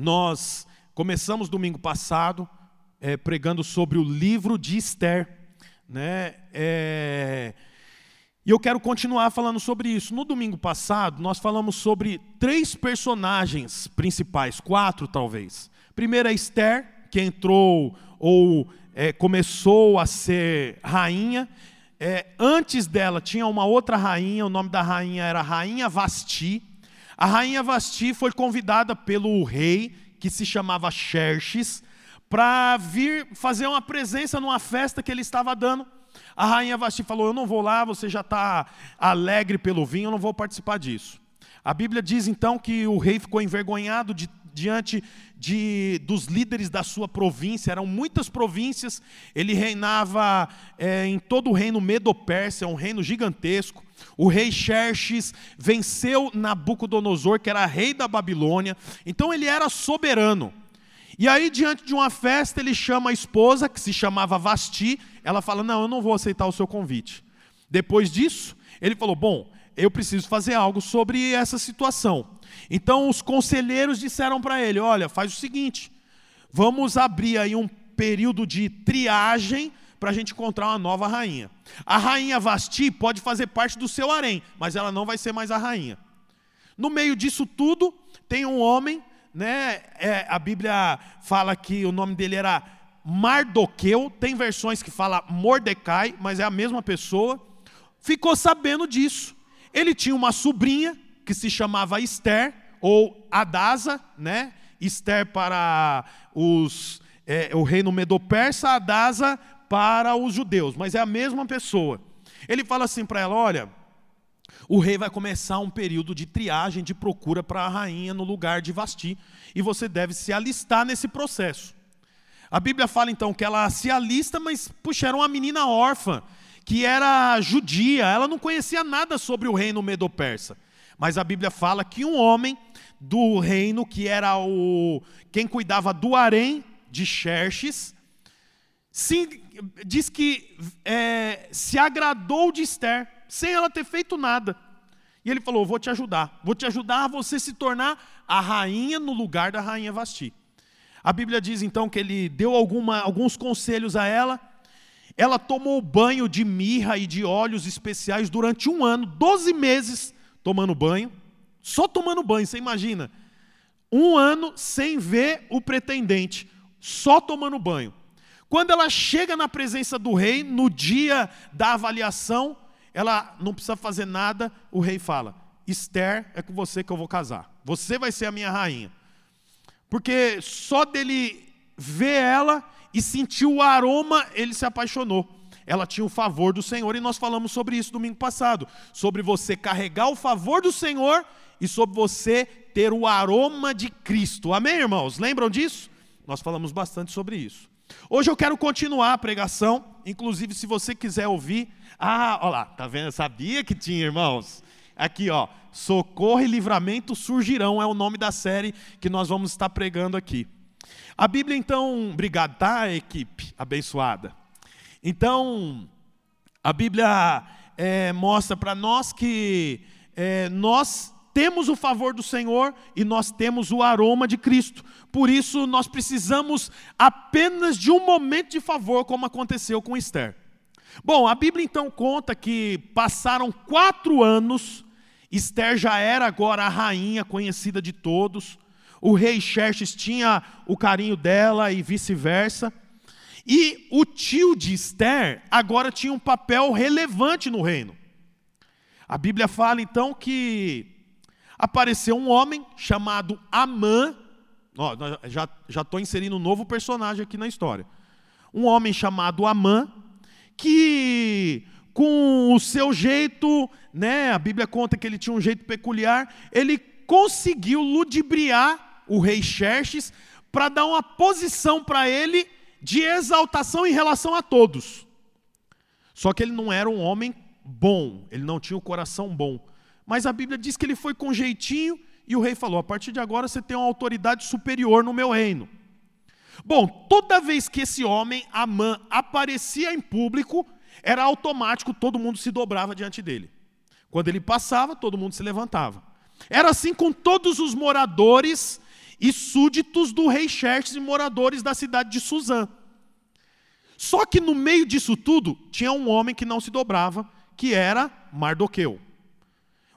nós começamos domingo passado é, pregando sobre o livro de Esther, né? É, e eu quero continuar falando sobre isso. No domingo passado, nós falamos sobre três personagens principais, quatro talvez. Primeiro é Esther, que entrou ou é, começou a ser rainha. É, antes dela tinha uma outra rainha, o nome da rainha era Rainha Vasti. A rainha Vasti foi convidada pelo rei, que se chamava Xerxes, para vir fazer uma presença numa festa que ele estava dando. A rainha Vasti falou: Eu não vou lá, você já está alegre pelo vinho, eu não vou participar disso. A Bíblia diz então que o rei ficou envergonhado de, diante de, dos líderes da sua província, eram muitas províncias, ele reinava é, em todo o reino Medo-Pérsia, um reino gigantesco. O rei Xerxes venceu Nabucodonosor, que era rei da Babilônia, então ele era soberano. E aí, diante de uma festa, ele chama a esposa, que se chamava Vasti, ela fala: Não, eu não vou aceitar o seu convite. Depois disso, ele falou: Bom, eu preciso fazer algo sobre essa situação. Então, os conselheiros disseram para ele: Olha, faz o seguinte, vamos abrir aí um período de triagem para a gente encontrar uma nova rainha. A rainha Vasti pode fazer parte do seu harém, mas ela não vai ser mais a rainha. No meio disso tudo, tem um homem, né? É, a Bíblia fala que o nome dele era Mardoqueu, tem versões que fala Mordecai, mas é a mesma pessoa, ficou sabendo disso. Ele tinha uma sobrinha que se chamava Esther, ou Adasa, né? Esther para os, é, o reino Medo-Persa, Adasa para os judeus, mas é a mesma pessoa. Ele fala assim para ela: olha, o rei vai começar um período de triagem, de procura para a rainha no lugar de Vasti, e você deve se alistar nesse processo. A Bíblia fala então que ela se alista, mas, puxa, era uma menina órfã, que era judia, ela não conhecia nada sobre o reino medo-persa. Mas a Bíblia fala que um homem do reino, que era o quem cuidava do harém de Xerxes, se, diz que é, se agradou de Esther, sem ela ter feito nada. E ele falou: Vou te ajudar, vou te ajudar a você se tornar a rainha no lugar da rainha Vasti. A Bíblia diz então que ele deu alguma, alguns conselhos a ela. Ela tomou banho de mirra e de óleos especiais durante um ano, 12 meses tomando banho, só tomando banho, você imagina? Um ano sem ver o pretendente, só tomando banho. Quando ela chega na presença do rei, no dia da avaliação, ela não precisa fazer nada, o rei fala: Esther, é com você que eu vou casar, você vai ser a minha rainha. Porque só dele ver ela e sentir o aroma, ele se apaixonou. Ela tinha o favor do Senhor e nós falamos sobre isso domingo passado, sobre você carregar o favor do Senhor e sobre você ter o aroma de Cristo. Amém, irmãos? Lembram disso? Nós falamos bastante sobre isso. Hoje eu quero continuar a pregação, inclusive se você quiser ouvir. Ah, olha lá, tá vendo? Eu sabia que tinha, irmãos. Aqui, ó, Socorro e Livramento Surgirão é o nome da série que nós vamos estar pregando aqui. A Bíblia, então, obrigado, tá, equipe abençoada? Então, a Bíblia é, mostra para nós que é, nós temos o favor do Senhor e nós temos o aroma de Cristo. Por isso, nós precisamos apenas de um momento de favor, como aconteceu com Esther. Bom, a Bíblia então conta que passaram quatro anos Esther já era agora a rainha conhecida de todos. O rei Xerxes tinha o carinho dela e vice-versa. E o tio de Esther agora tinha um papel relevante no reino. A Bíblia fala então que apareceu um homem chamado Amã. Ó, já estou inserindo um novo personagem aqui na história. Um homem chamado Amã, que com o seu jeito, né, a Bíblia conta que ele tinha um jeito peculiar, ele conseguiu ludibriar o rei Xerxes para dar uma posição para ele de exaltação em relação a todos. Só que ele não era um homem bom, ele não tinha o coração bom. Mas a Bíblia diz que ele foi com jeitinho e o rei falou: a partir de agora você tem uma autoridade superior no meu reino. Bom, toda vez que esse homem, Amã, aparecia em público, era automático, todo mundo se dobrava diante dele. Quando ele passava, todo mundo se levantava. Era assim com todos os moradores e súditos do rei Xerxes e moradores da cidade de Suzã. Só que no meio disso tudo, tinha um homem que não se dobrava, que era Mardoqueu.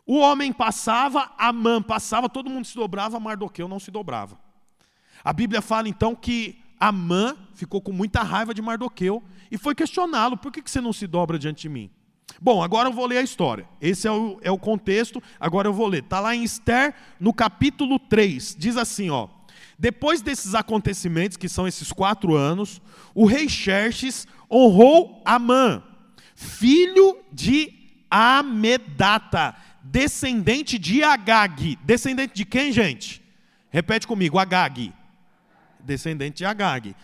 O homem passava, Amã passava, todo mundo se dobrava, Mardoqueu não se dobrava. A Bíblia fala então que Amã ficou com muita raiva de Mardoqueu e foi questioná-lo: por que você não se dobra diante de mim? Bom, agora eu vou ler a história. Esse é o, é o contexto, agora eu vou ler. Está lá em Esther, no capítulo 3. Diz assim: ó. Depois desses acontecimentos, que são esses quatro anos, o rei Xerxes honrou Amã, filho de Amedata, descendente de Agag. Descendente de quem, gente? Repete comigo, Agag. Descendente de Agag.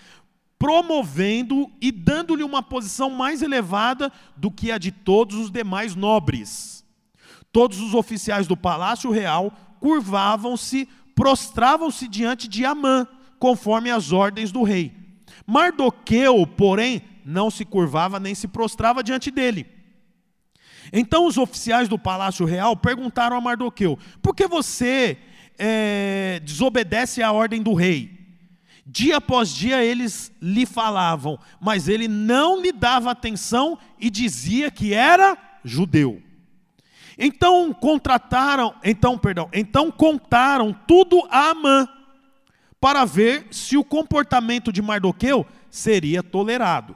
Promovendo e dando-lhe uma posição mais elevada do que a de todos os demais nobres. Todos os oficiais do palácio real curvavam-se, prostravam-se diante de Amã, conforme as ordens do rei. Mardoqueu, porém, não se curvava nem se prostrava diante dele então os oficiais do palácio real perguntaram a Mardoqueu: por que você é, desobedece à ordem do rei? Dia após dia eles lhe falavam, mas ele não lhe dava atenção e dizia que era judeu. Então contrataram, então, perdão, então contaram tudo a Amã para ver se o comportamento de Mardoqueu seria tolerado.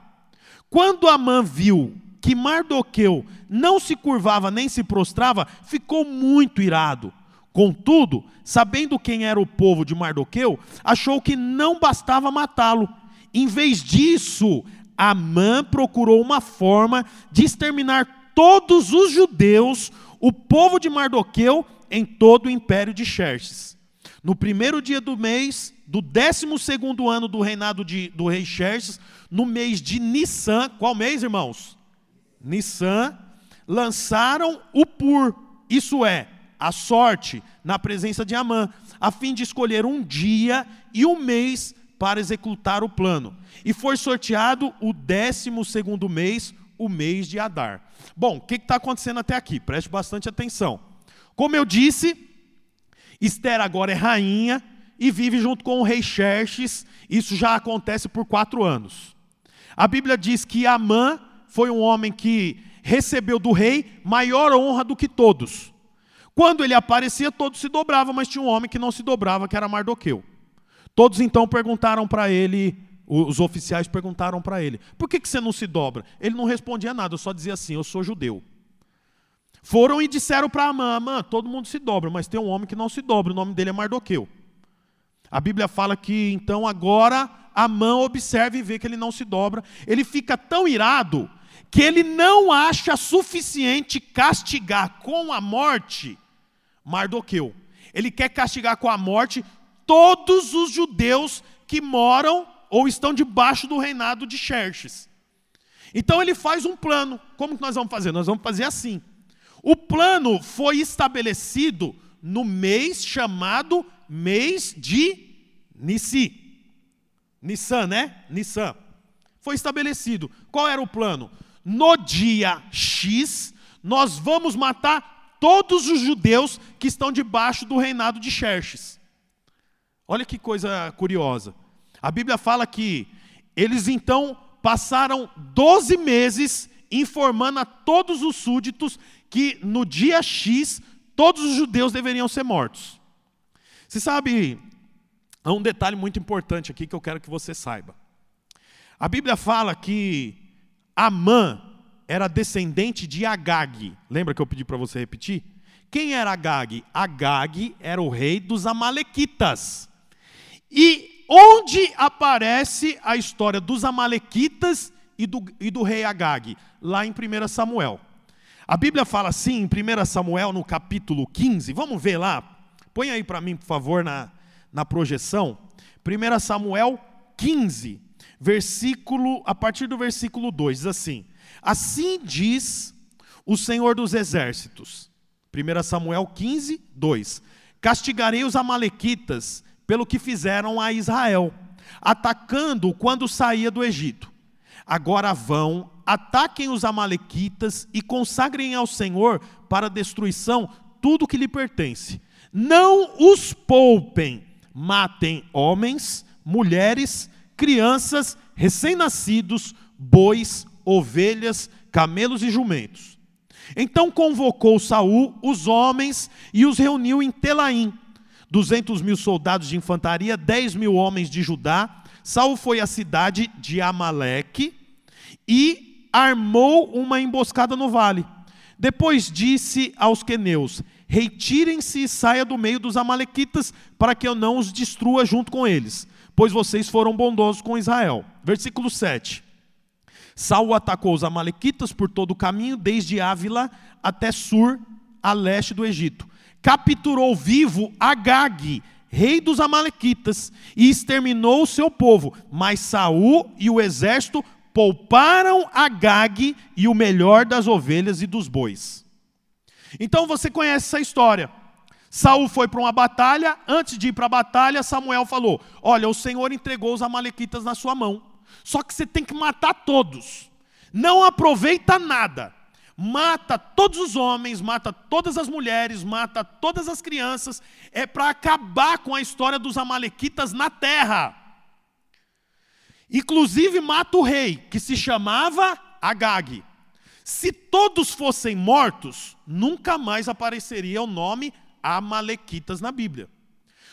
Quando Amã viu que Mardoqueu não se curvava nem se prostrava, ficou muito irado. Contudo, sabendo quem era o povo de Mardoqueu, achou que não bastava matá-lo. Em vez disso, Amã procurou uma forma de exterminar todos os judeus, o povo de Mardoqueu, em todo o império de Xerxes. No primeiro dia do mês, do décimo segundo ano do reinado de, do rei Xerxes, no mês de Nissan, qual mês, irmãos? Nissan, lançaram o pur, isso é, a sorte, na presença de Amã, a fim de escolher um dia e um mês para executar o plano. E foi sorteado o décimo segundo mês, o mês de Adar. Bom, o que está acontecendo até aqui? Preste bastante atenção. Como eu disse, Esther agora é rainha e vive junto com o rei Xerxes. Isso já acontece por quatro anos. A Bíblia diz que Amã foi um homem que recebeu do rei maior honra do que todos. Quando ele aparecia, todos se dobravam, mas tinha um homem que não se dobrava, que era Mardoqueu. Todos então perguntaram para ele, os oficiais perguntaram para ele: por que, que você não se dobra? Ele não respondia nada, só dizia assim: eu sou judeu. Foram e disseram para Amã: Amã, todo mundo se dobra, mas tem um homem que não se dobra, o nome dele é Mardoqueu. A Bíblia fala que então agora Amã observa e vê que ele não se dobra. Ele fica tão irado que ele não acha suficiente castigar com a morte Mardoqueu. Ele quer castigar com a morte todos os judeus que moram ou estão debaixo do reinado de Xerxes. Então ele faz um plano. Como que nós vamos fazer? Nós vamos fazer assim. O plano foi estabelecido no mês chamado mês de Nissi. Nissan, né? Nissan. Foi estabelecido. Qual era o plano? no dia X, nós vamos matar todos os judeus que estão debaixo do reinado de Xerxes. Olha que coisa curiosa. A Bíblia fala que eles então passaram 12 meses informando a todos os súditos que no dia X todos os judeus deveriam ser mortos. Você sabe, há um detalhe muito importante aqui que eu quero que você saiba. A Bíblia fala que Amã era descendente de Agag. Lembra que eu pedi para você repetir? Quem era Agag? Agag era o rei dos Amalequitas. E onde aparece a história dos Amalequitas e do, e do rei Agag? Lá em 1 Samuel. A Bíblia fala assim em 1 Samuel, no capítulo 15. Vamos ver lá. Põe aí para mim, por favor, na, na projeção. 1 Samuel 15 versículo, a partir do versículo 2, diz assim: Assim diz o Senhor dos Exércitos. 1 Samuel 15, 2: Castigarei os Amalequitas pelo que fizeram a Israel, atacando quando saía do Egito. Agora vão, ataquem os Amalequitas e consagrem ao Senhor para destruição tudo que lhe pertence. Não os poupem, matem homens, mulheres, crianças, recém-nascidos, bois, ovelhas, camelos e jumentos. Então convocou Saul os homens e os reuniu em Telaim. Duzentos mil soldados de infantaria, dez mil homens de Judá. Saul foi à cidade de Amaleque e armou uma emboscada no vale. Depois disse aos queneus: Retirem-se e saia do meio dos amalequitas, para que eu não os destrua junto com eles, pois vocês foram bondosos com Israel. Versículo 7. Saul atacou os amalequitas por todo o caminho, desde Ávila até Sur, a leste do Egito. Capturou vivo Agag, rei dos amalequitas, e exterminou o seu povo. Mas Saul e o exército pouparam Agag e o melhor das ovelhas e dos bois. Então você conhece essa história. Saul foi para uma batalha, antes de ir para a batalha, Samuel falou: Olha, o Senhor entregou os amalequitas na sua mão. Só que você tem que matar todos. Não aproveita nada. Mata todos os homens, mata todas as mulheres, mata todas as crianças. É para acabar com a história dos amalequitas na terra. Inclusive mata o rei, que se chamava Agag. Se todos fossem mortos, nunca mais apareceria o nome Amalequitas na Bíblia.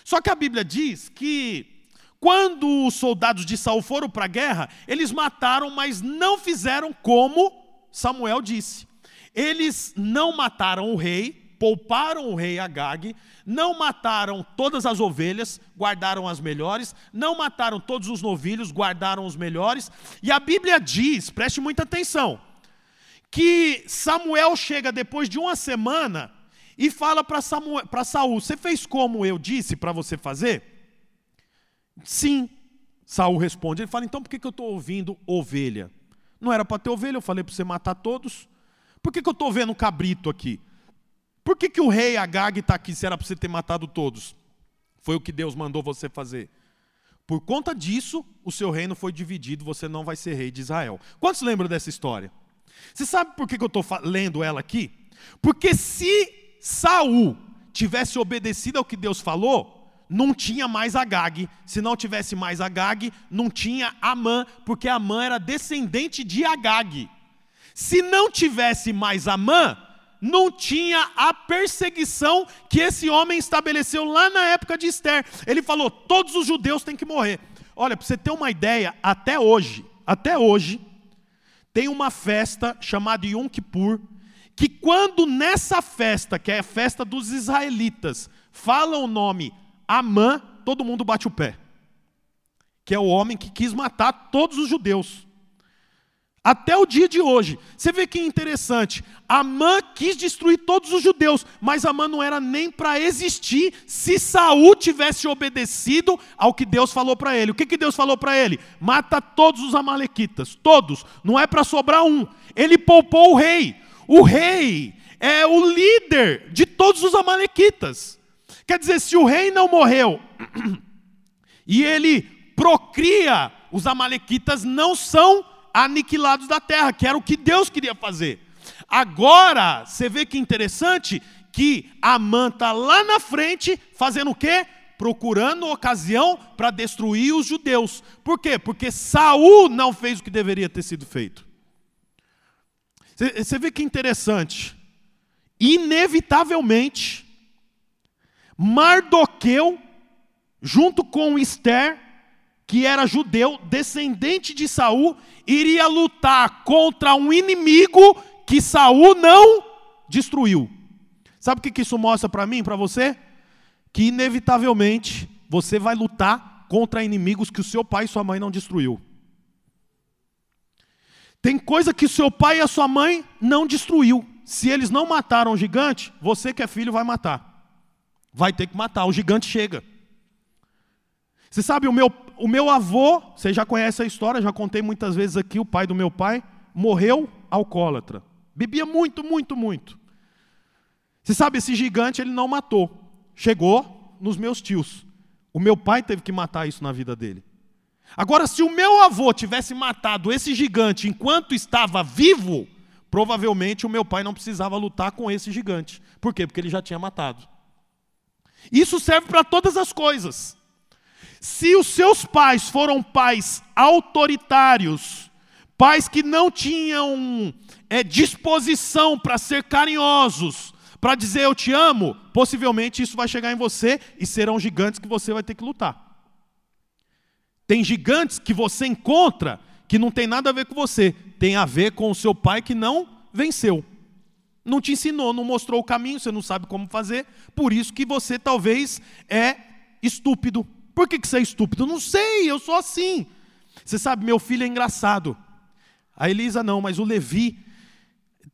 Só que a Bíblia diz que quando os soldados de Saul foram para a guerra, eles mataram, mas não fizeram como Samuel disse. Eles não mataram o rei, pouparam o rei Agag, não mataram todas as ovelhas, guardaram as melhores, não mataram todos os novilhos, guardaram os melhores. E a Bíblia diz, preste muita atenção, que Samuel chega depois de uma semana e fala para Saul: Você fez como eu disse para você fazer? Sim. Saul responde. Ele fala: então por que, que eu estou ouvindo ovelha? Não era para ter ovelha, eu falei para você matar todos. Por que, que eu estou vendo cabrito aqui? Por que, que o rei Agag está aqui se era para você ter matado todos? Foi o que Deus mandou você fazer. Por conta disso, o seu reino foi dividido, você não vai ser rei de Israel. Quantos lembram dessa história? Você sabe por que, que eu estou lendo ela aqui? Porque se Saul tivesse obedecido ao que Deus falou, não tinha mais Agag. Se não tivesse mais Agag, não tinha Amã, porque Amã era descendente de Agag. Se não tivesse mais Amã, não tinha a perseguição que esse homem estabeleceu lá na época de Esther. Ele falou: todos os judeus têm que morrer. Olha, para você ter uma ideia, até hoje, até hoje, tem uma festa chamada Yom Kippur, que quando nessa festa, que é a festa dos israelitas, falam o nome Amã, todo mundo bate o pé. Que é o homem que quis matar todos os judeus. Até o dia de hoje. Você vê que interessante. Amã quis destruir todos os judeus, mas Amã não era nem para existir se Saul tivesse obedecido ao que Deus falou para ele. O que, que Deus falou para ele? Mata todos os amalequitas, todos. Não é para sobrar um. Ele poupou o rei. O rei é o líder de todos os amalequitas. Quer dizer, se o rei não morreu e ele procria, os amalequitas não são aniquilados da terra, que era o que Deus queria fazer. Agora, você vê que interessante que Amã está lá na frente fazendo o quê? Procurando ocasião para destruir os judeus. Por quê? Porque Saul não fez o que deveria ter sido feito. Você vê que interessante. Inevitavelmente, Mardoqueu, junto com Esther, que era judeu, descendente de Saul, iria lutar contra um inimigo que Saul não destruiu. Sabe o que isso mostra para mim, para você? Que inevitavelmente você vai lutar contra inimigos que o seu pai e sua mãe não destruiu. Tem coisa que o seu pai e a sua mãe não destruiu. Se eles não mataram o gigante, você que é filho vai matar. Vai ter que matar, o gigante chega. Você sabe, o meu, o meu avô, você já conhece a história, já contei muitas vezes aqui, o pai do meu pai, morreu alcoólatra. Bebia muito, muito, muito. Você sabe, esse gigante ele não matou. Chegou nos meus tios. O meu pai teve que matar isso na vida dele. Agora, se o meu avô tivesse matado esse gigante enquanto estava vivo, provavelmente o meu pai não precisava lutar com esse gigante. Por quê? Porque ele já tinha matado. Isso serve para todas as coisas. Se os seus pais foram pais autoritários, pais que não tinham é, disposição para ser carinhosos, para dizer eu te amo, possivelmente isso vai chegar em você e serão gigantes que você vai ter que lutar. Tem gigantes que você encontra que não tem nada a ver com você, tem a ver com o seu pai que não venceu. Não te ensinou, não mostrou o caminho, você não sabe como fazer, por isso que você talvez é estúpido. Por que, que você é estúpido? Não sei, eu sou assim. Você sabe, meu filho é engraçado. A Elisa não, mas o Levi,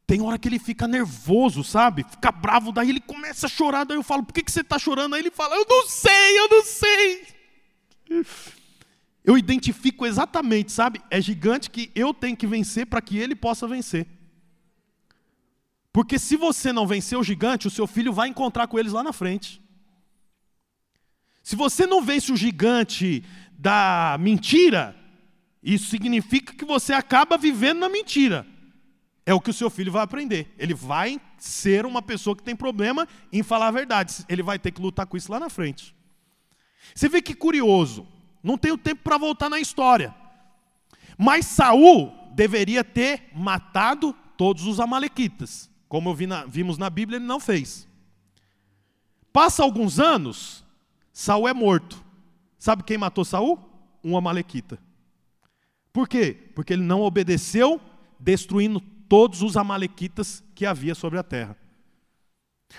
tem hora que ele fica nervoso, sabe? Fica bravo, daí ele começa a chorar, daí eu falo, por que, que você está chorando? Aí ele fala, eu não sei, eu não sei. Eu identifico exatamente, sabe? É gigante que eu tenho que vencer para que ele possa vencer. Porque se você não vencer o gigante, o seu filho vai encontrar com eles lá na frente. Se você não vence o gigante da mentira, isso significa que você acaba vivendo na mentira. É o que o seu filho vai aprender. Ele vai ser uma pessoa que tem problema em falar a verdade. Ele vai ter que lutar com isso lá na frente. Você vê que curioso. Não tenho tempo para voltar na história. Mas Saul deveria ter matado todos os amalequitas. Como vi na, vimos na Bíblia, ele não fez. Passa alguns anos, Saul é morto. Sabe quem matou Saul? Um amalequita. Por quê? Porque ele não obedeceu, destruindo todos os amalequitas que havia sobre a terra.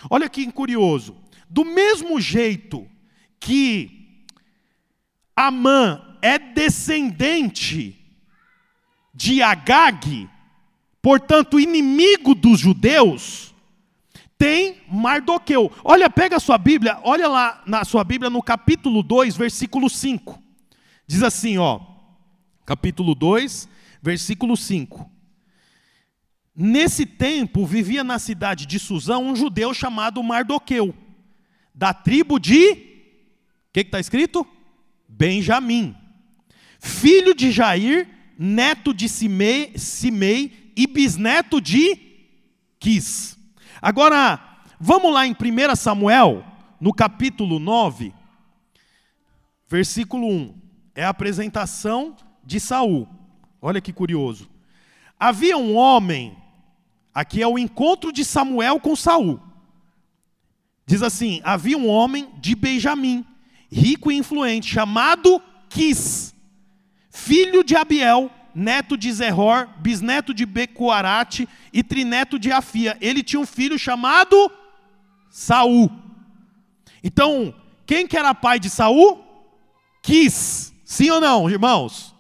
Olha que curioso. Do mesmo jeito que Amã é descendente de Agag, portanto, inimigo dos judeus, tem Mardoqueu. Olha, pega a sua Bíblia, olha lá na sua Bíblia no capítulo 2, versículo 5. Diz assim, ó, capítulo 2, versículo 5. Nesse tempo vivia na cidade de Suzã um judeu chamado Mardoqueu, da tribo de, o que está escrito? Benjamim, filho de Jair, neto de Simei, Simei e bisneto de Quis. Agora, vamos lá em 1 Samuel, no capítulo 9, versículo 1. É a apresentação de Saul. Olha que curioso. Havia um homem, aqui é o encontro de Samuel com Saul. Diz assim: havia um homem de Benjamim, rico e influente, chamado Quis, filho de Abiel, neto de Zeror, bisneto de Becuarate e trineto de Afia. Ele tinha um filho chamado Saul. Então, quem que era pai de Saul? Quis. Sim ou não, irmãos?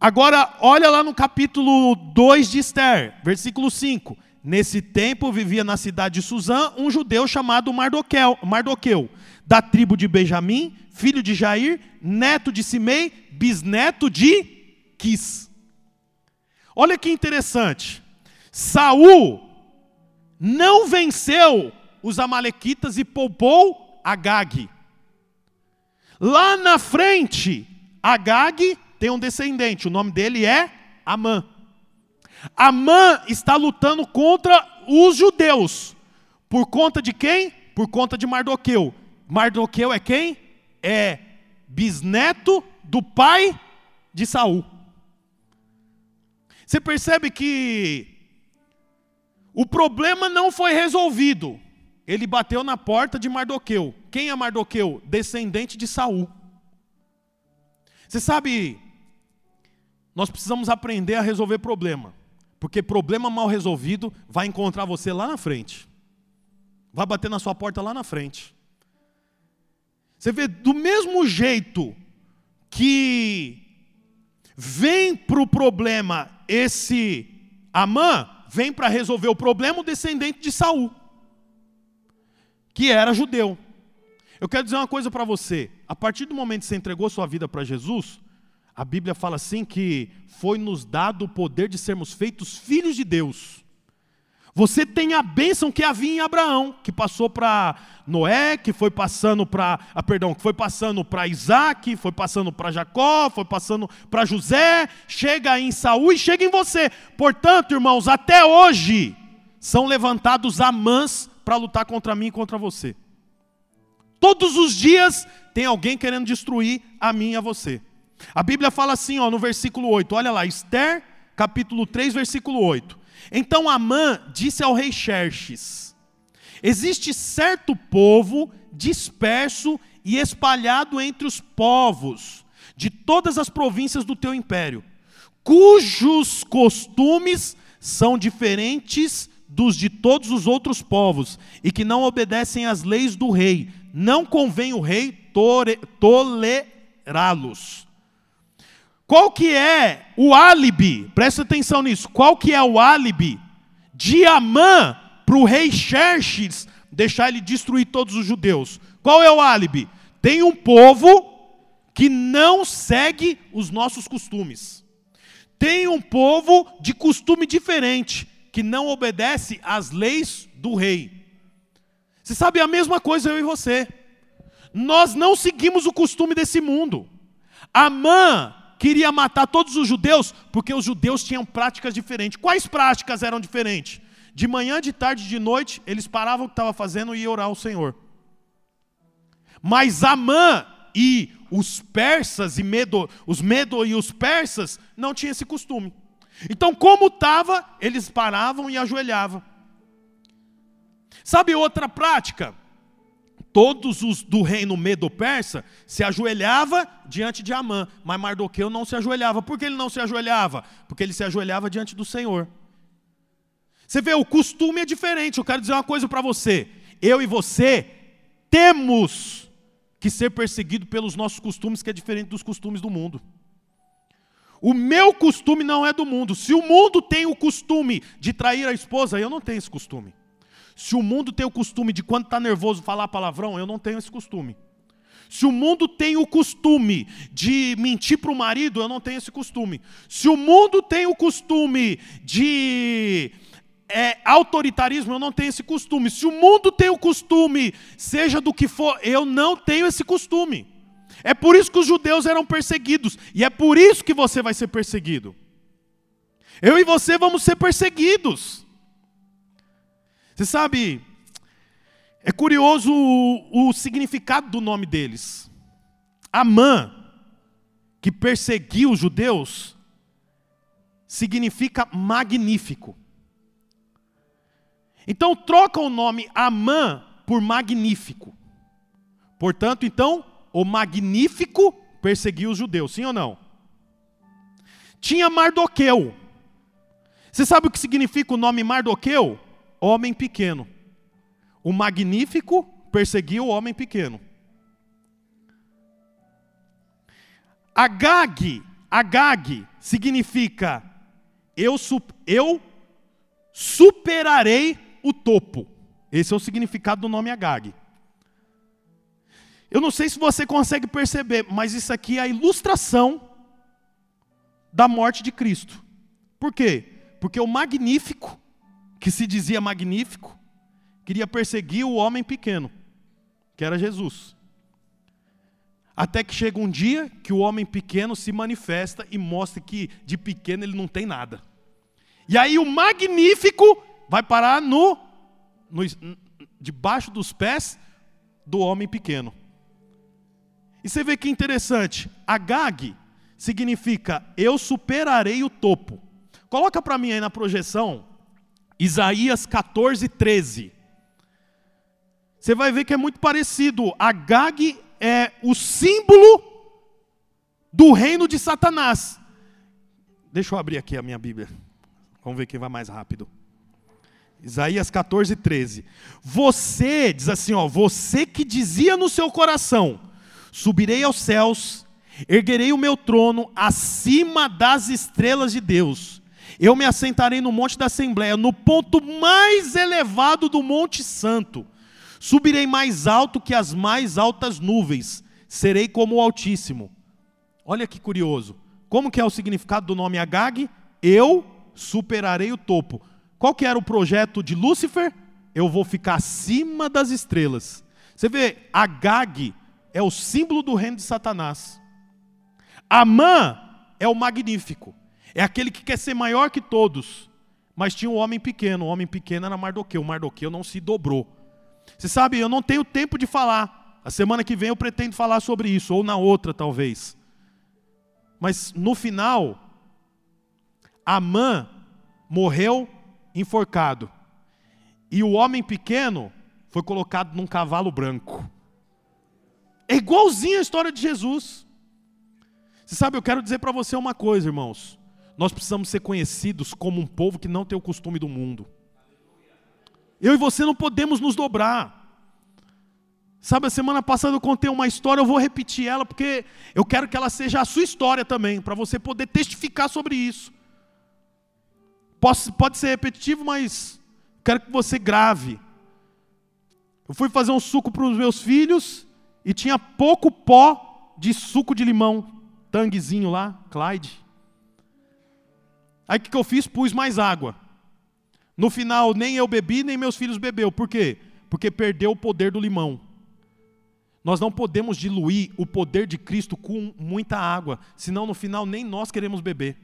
Agora, olha lá no capítulo 2 de Esther, versículo 5. Nesse tempo vivia na cidade de Suzã um judeu chamado Mardoqueu, Mardoqueu, da tribo de Benjamim, filho de Jair, neto de Simei, bisneto de quis. Olha que interessante. Saul não venceu os amalequitas e poupou Agag. Lá na frente, Agag tem um descendente, o nome dele é Amã. Amã está lutando contra os judeus. Por conta de quem? Por conta de Mardoqueu. Mardoqueu é quem? É bisneto do pai de Saul. Você percebe que o problema não foi resolvido. Ele bateu na porta de Mardoqueu. Quem é Mardoqueu? Descendente de Saul. Você sabe, nós precisamos aprender a resolver problema. Porque problema mal resolvido vai encontrar você lá na frente. Vai bater na sua porta lá na frente. Você vê, do mesmo jeito que vem para o problema esse Amã, vem para resolver o problema o descendente de Saul, que era judeu. Eu quero dizer uma coisa para você: a partir do momento que você entregou sua vida para Jesus, a Bíblia fala assim que foi nos dado o poder de sermos feitos filhos de Deus. Você tem a bênção que havia em Abraão, que passou para Noé, que foi passando para, ah, perdão, que foi passando para Isaac, foi passando para Jacó, foi passando para José, chega em Saul e chega em você. Portanto, irmãos, até hoje são levantados amãs para lutar contra mim e contra você. Todos os dias tem alguém querendo destruir a mim e a você. A Bíblia fala assim, ó, no versículo 8, olha lá, Esther, capítulo 3, versículo 8. Então Amã disse ao rei Xerxes: Existe certo povo disperso e espalhado entre os povos de todas as províncias do teu império, cujos costumes são diferentes dos de todos os outros povos e que não obedecem às leis do rei. Não convém o rei tolerá-los. Qual que é o álibi? Presta atenção nisso. Qual que é o álibi de Amã para o rei Xerxes deixar ele destruir todos os judeus? Qual é o álibi? Tem um povo que não segue os nossos costumes. Tem um povo de costume diferente, que não obedece às leis do rei. Você sabe a mesma coisa eu e você. Nós não seguimos o costume desse mundo. Amã queria matar todos os judeus porque os judeus tinham práticas diferentes. Quais práticas eram diferentes? De manhã, de tarde, de noite, eles paravam o que estavam fazendo e iam orar ao Senhor. Mas Amã e os persas e Medo, os Medo e os persas não tinham esse costume. Então, como estava, eles paravam e ajoelhavam. Sabe outra prática? Todos os do reino medo-persa se ajoelhava diante de Amã, mas Mardoqueu não se ajoelhava. Por que ele não se ajoelhava? Porque ele se ajoelhava diante do Senhor. Você vê, o costume é diferente. Eu quero dizer uma coisa para você. Eu e você temos que ser perseguido pelos nossos costumes, que é diferente dos costumes do mundo. O meu costume não é do mundo. Se o mundo tem o costume de trair a esposa, eu não tenho esse costume. Se o mundo tem o costume de quando está nervoso falar palavrão, eu não tenho esse costume. Se o mundo tem o costume de mentir para o marido, eu não tenho esse costume. Se o mundo tem o costume de é, autoritarismo, eu não tenho esse costume. Se o mundo tem o costume, seja do que for, eu não tenho esse costume. É por isso que os judeus eram perseguidos, e é por isso que você vai ser perseguido. Eu e você vamos ser perseguidos. Você sabe, é curioso o, o significado do nome deles. Amã, que perseguiu os judeus, significa magnífico. Então troca o nome Amã por magnífico. Portanto, então, o magnífico perseguiu os judeus, sim ou não? Tinha Mardoqueu. Você sabe o que significa o nome Mardoqueu? Homem pequeno. O magnífico perseguiu o homem pequeno. Agag, Agag significa eu, eu superarei o topo. Esse é o significado do nome Agag. Eu não sei se você consegue perceber, mas isso aqui é a ilustração da morte de Cristo. Por quê? Porque o magnífico que se dizia magnífico, queria perseguir o homem pequeno, que era Jesus. Até que chega um dia que o homem pequeno se manifesta e mostra que de pequeno ele não tem nada. E aí o magnífico vai parar no, no debaixo dos pés do homem pequeno. E você vê que interessante, Agag significa eu superarei o topo. Coloca para mim aí na projeção Isaías 14, 13. Você vai ver que é muito parecido. Agag é o símbolo do reino de Satanás. Deixa eu abrir aqui a minha Bíblia. Vamos ver quem vai mais rápido. Isaías 14, 13. Você, diz assim, ó, você que dizia no seu coração: subirei aos céus, erguerei o meu trono acima das estrelas de Deus eu me assentarei no monte da Assembleia, no ponto mais elevado do Monte Santo. Subirei mais alto que as mais altas nuvens. Serei como o Altíssimo. Olha que curioso. Como que é o significado do nome Agag? Eu superarei o topo. Qual que era o projeto de Lúcifer? Eu vou ficar acima das estrelas. Você vê, Agag é o símbolo do reino de Satanás. Amã é o magnífico. É aquele que quer ser maior que todos. Mas tinha um homem pequeno. O homem pequeno era Mardoqueu. Mardoqueu não se dobrou. Você sabe, eu não tenho tempo de falar A semana que vem eu pretendo falar sobre isso, ou na outra talvez. Mas no final, Amã morreu enforcado. E o homem pequeno foi colocado num cavalo branco. É igualzinho a história de Jesus. Você sabe, eu quero dizer para você uma coisa, irmãos. Nós precisamos ser conhecidos como um povo que não tem o costume do mundo. Eu e você não podemos nos dobrar. Sabe, a semana passada eu contei uma história, eu vou repetir ela, porque eu quero que ela seja a sua história também, para você poder testificar sobre isso. Posso, pode ser repetitivo, mas quero que você grave. Eu fui fazer um suco para os meus filhos e tinha pouco pó de suco de limão, tanguezinho lá, Clyde. Aí o que, que eu fiz? Pus mais água. No final, nem eu bebi, nem meus filhos bebeu. Por quê? Porque perdeu o poder do limão. Nós não podemos diluir o poder de Cristo com muita água, senão no final nem nós queremos beber.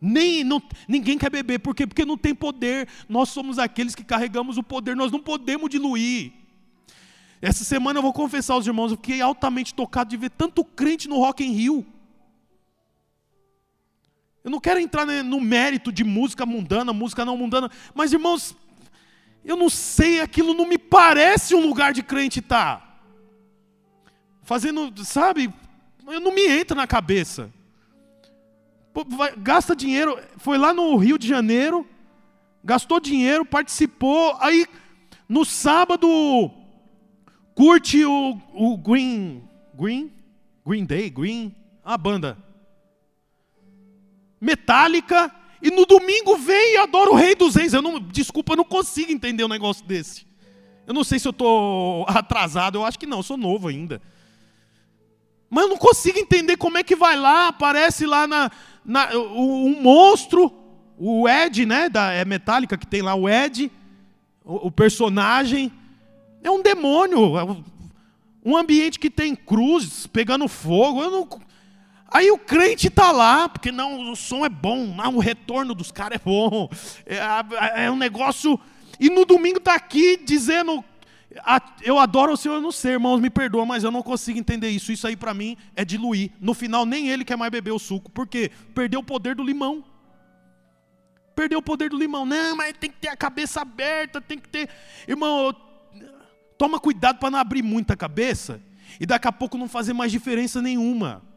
Nem, não, ninguém quer beber, por quê? Porque não tem poder. Nós somos aqueles que carregamos o poder, nós não podemos diluir. Essa semana eu vou confessar aos irmãos, eu fiquei altamente tocado de ver tanto crente no Rock in Rio. Eu não quero entrar no mérito de música mundana, música não mundana, mas irmãos, eu não sei, aquilo não me parece um lugar de crente estar. Tá. Fazendo, sabe, eu não me entra na cabeça. Pô, vai, gasta dinheiro, foi lá no Rio de Janeiro, gastou dinheiro, participou, aí no sábado curte o, o Green, Green, Green Day, Green, a banda metálica, e no domingo vem e adora o Rei dos Reis. Eu não, desculpa, eu não consigo entender um negócio desse. Eu não sei se eu estou atrasado, eu acho que não, eu sou novo ainda. Mas eu não consigo entender como é que vai lá, aparece lá na, na um monstro, o Ed, né, da é Metallica que tem lá o Ed, o, o personagem é um demônio, é um ambiente que tem cruzes pegando fogo. Eu não, Aí o crente está lá, porque não, o som é bom, não, o retorno dos caras é bom, é, é, um negócio. E no domingo está aqui dizendo, eu adoro o Senhor, eu não sei, irmãos, me perdoa, mas eu não consigo entender isso. Isso aí para mim é diluir. No final, nem ele quer mais beber o suco. Por quê? Perdeu o poder do limão. Perdeu o poder do limão. Não, mas tem que ter a cabeça aberta, tem que ter. Irmão, toma cuidado para não abrir muita cabeça e daqui a pouco não fazer mais diferença nenhuma.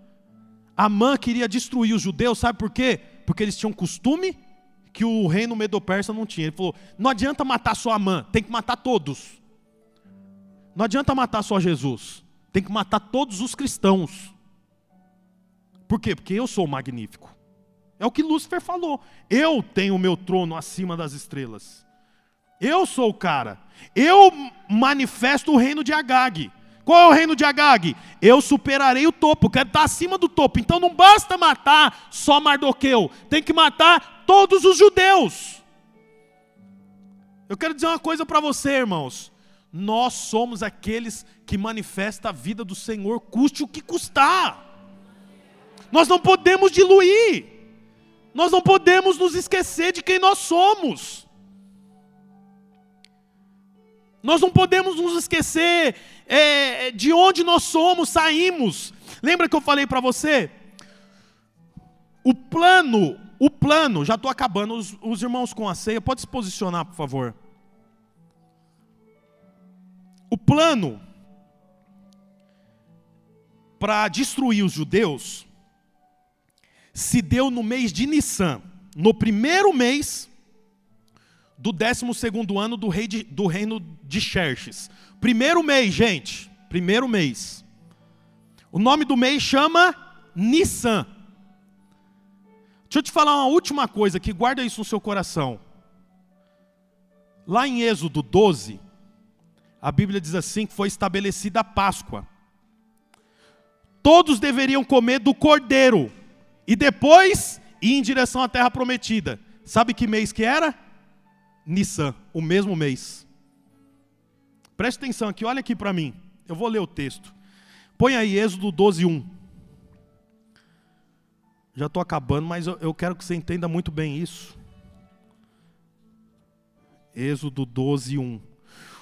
Amã queria destruir os judeus, sabe por quê? Porque eles tinham costume que o reino medo-persa não tinha. Ele falou: não adianta matar só Amã, tem que matar todos. Não adianta matar só Jesus, tem que matar todos os cristãos. Por quê? Porque eu sou magnífico. É o que Lúcifer falou. Eu tenho o meu trono acima das estrelas. Eu sou o cara. Eu manifesto o reino de Agag. Qual é o reino de Agag? Eu superarei o topo, quero estar acima do topo. Então não basta matar só Mardoqueu, tem que matar todos os judeus. Eu quero dizer uma coisa para você, irmãos. Nós somos aqueles que manifestam a vida do Senhor, custe o que custar. Nós não podemos diluir. Nós não podemos nos esquecer de quem nós somos. Nós não podemos nos esquecer é, de onde nós somos, saímos. Lembra que eu falei para você? O plano, o plano, já estou acabando, os, os irmãos com a ceia, pode se posicionar, por favor. O plano para destruir os judeus se deu no mês de Nissan, no primeiro mês do 12 ano do, rei de, do reino de Xerxes. Primeiro mês, gente. Primeiro mês. O nome do mês chama Nissan. Deixa eu te falar uma última coisa que guarda isso no seu coração. Lá em Êxodo 12, a Bíblia diz assim que foi estabelecida a Páscoa. Todos deveriam comer do cordeiro e depois ir em direção à terra prometida. Sabe que mês que era? Nissan, o mesmo mês. Preste atenção aqui, olha aqui para mim. Eu vou ler o texto. Põe aí Êxodo 12, 1. Já estou acabando, mas eu, quero que você entenda muito bem isso. Êxodo 12, 1.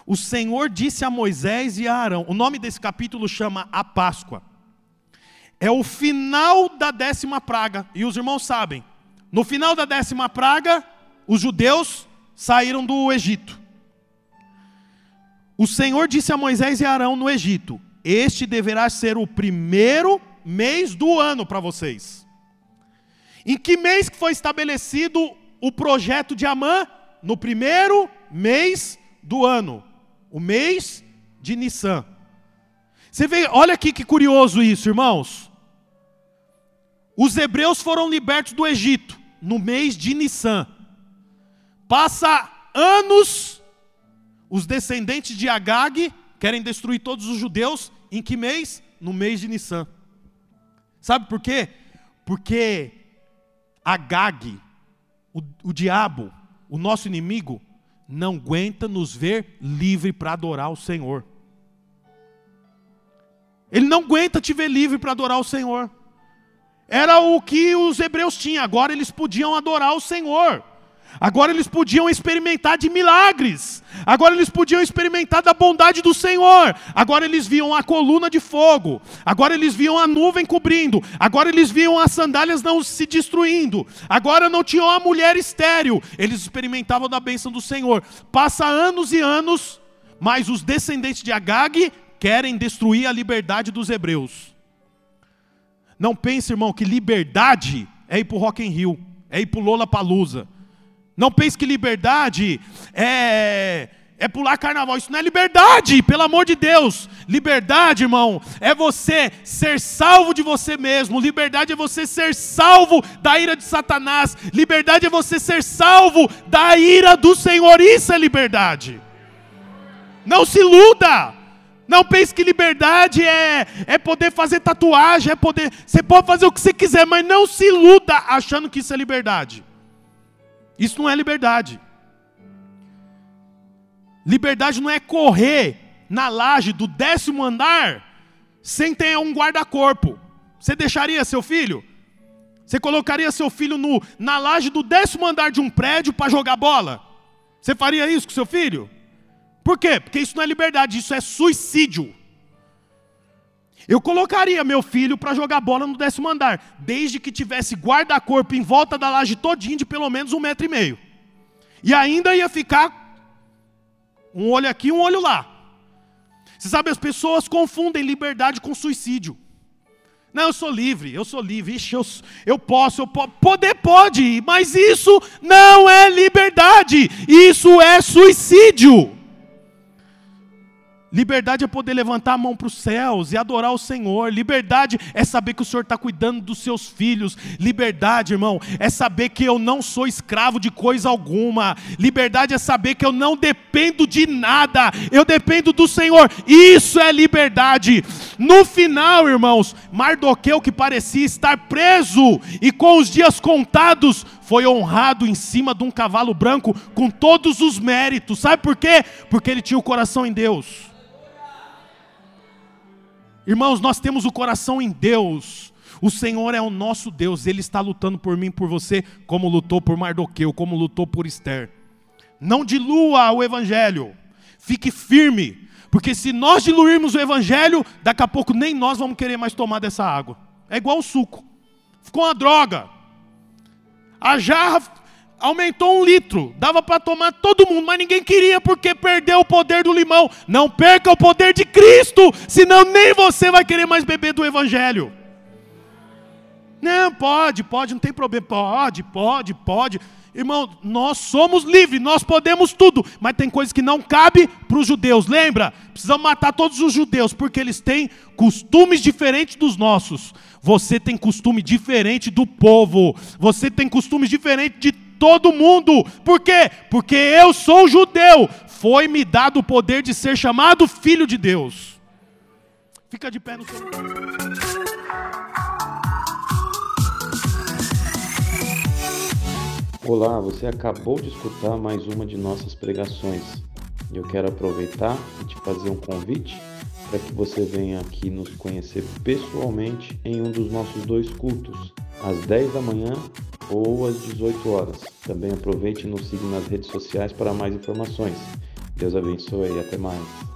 o Senhor disse a Moisés e a Arão. O nome desse capítulo chama A Páscoa. É o final da décima praga. E os irmãos sabem, no final da décima praga, os judeus saíram do Egito. O Senhor disse a Moisés e Arão no Egito: Este deverá ser o primeiro mês do ano para vocês. Em que mês que foi estabelecido o projeto de Amã? No primeiro mês do ano, o mês de Nissan. Você vê, olha aqui que curioso isso, irmãos. Os hebreus foram libertos do Egito no mês de Nissan. Passa anos, os descendentes de Agag querem destruir todos os judeus. Em que mês? No mês de Nissan. Sabe por quê? Porque Agag, o, o diabo, o nosso inimigo, não aguenta nos ver livre para adorar o Senhor. Ele não aguenta te ver livre para adorar o Senhor. Era o que os hebreus tinham, agora eles podiam adorar o Senhor. Agora eles podiam experimentar de milagres. Agora eles podiam experimentar da bondade do Senhor. Agora eles viam a coluna de fogo. Agora eles viam a nuvem cobrindo. Agora eles viam as sandálias não se destruindo. Agora não tinham a mulher estéril. Eles experimentavam da bênção do Senhor. Passa anos e anos, mas os descendentes de Agag querem destruir a liberdade dos hebreus. Não pense, irmão, que liberdade é ir para o Rock in Rio, é ir para o Lola Palusa. Não pense que liberdade é, é pular carnaval. Isso não é liberdade, pelo amor de Deus. Liberdade, irmão, é você ser salvo de você mesmo. Liberdade é você ser salvo da ira de Satanás. Liberdade é você ser salvo da ira do Senhor. Isso é liberdade. Não se iluda. Não pense que liberdade é, é poder fazer tatuagem, é poder. Você pode fazer o que você quiser, mas não se iluda achando que isso é liberdade. Isso não é liberdade. Liberdade não é correr na laje do décimo andar sem ter um guarda-corpo. Você deixaria seu filho? Você colocaria seu filho no, na laje do décimo andar de um prédio para jogar bola? Você faria isso com seu filho? Por quê? Porque isso não é liberdade, isso é suicídio. Eu colocaria meu filho para jogar bola no décimo andar, desde que tivesse guarda-corpo em volta da laje todinha de pelo menos um metro e meio. E ainda ia ficar um olho aqui, um olho lá. Você sabe, as pessoas confundem liberdade com suicídio. Não, eu sou livre, eu sou livre, Ixi, eu, eu posso, eu posso. Poder pode, mas isso não é liberdade, isso é suicídio. Liberdade é poder levantar a mão para os céus e adorar o Senhor. Liberdade é saber que o Senhor está cuidando dos seus filhos. Liberdade, irmão, é saber que eu não sou escravo de coisa alguma. Liberdade é saber que eu não dependo de nada. Eu dependo do Senhor. Isso é liberdade. No final, irmãos, Mardoqueu, que parecia estar preso e com os dias contados, foi honrado em cima de um cavalo branco com todos os méritos. Sabe por quê? Porque ele tinha o coração em Deus. Irmãos, nós temos o coração em Deus. O Senhor é o nosso Deus, Ele está lutando por mim, por você, como lutou por Mardoqueu, como lutou por Esther. Não dilua o Evangelho, fique firme, porque se nós diluirmos o Evangelho, daqui a pouco nem nós vamos querer mais tomar dessa água. É igual o suco, ficou uma droga. A jarra aumentou um litro, dava para tomar todo mundo, mas ninguém queria porque perdeu o poder do limão. Não perca o poder de Cristo, senão nem você vai querer mais beber do Evangelho. Não, pode, pode, não tem problema. Pode, pode, pode. Irmão, nós somos livres, nós podemos tudo, mas tem coisas que não cabe para os judeus. Lembra? Precisamos matar todos os judeus, porque eles têm costumes diferentes dos nossos. Você tem costume diferente do povo. Você tem costumes diferentes de todo mundo. Por quê? Porque eu sou judeu. Foi-me dado o poder de ser chamado filho de Deus. Fica de pé no seu. Olá, você acabou de escutar mais uma de nossas pregações. Eu quero aproveitar e te fazer um convite para que você venha aqui nos conhecer pessoalmente em um dos nossos dois cultos, às 10 da manhã ou às 18 horas. Também aproveite e nos siga nas redes sociais para mais informações. Deus abençoe e até mais.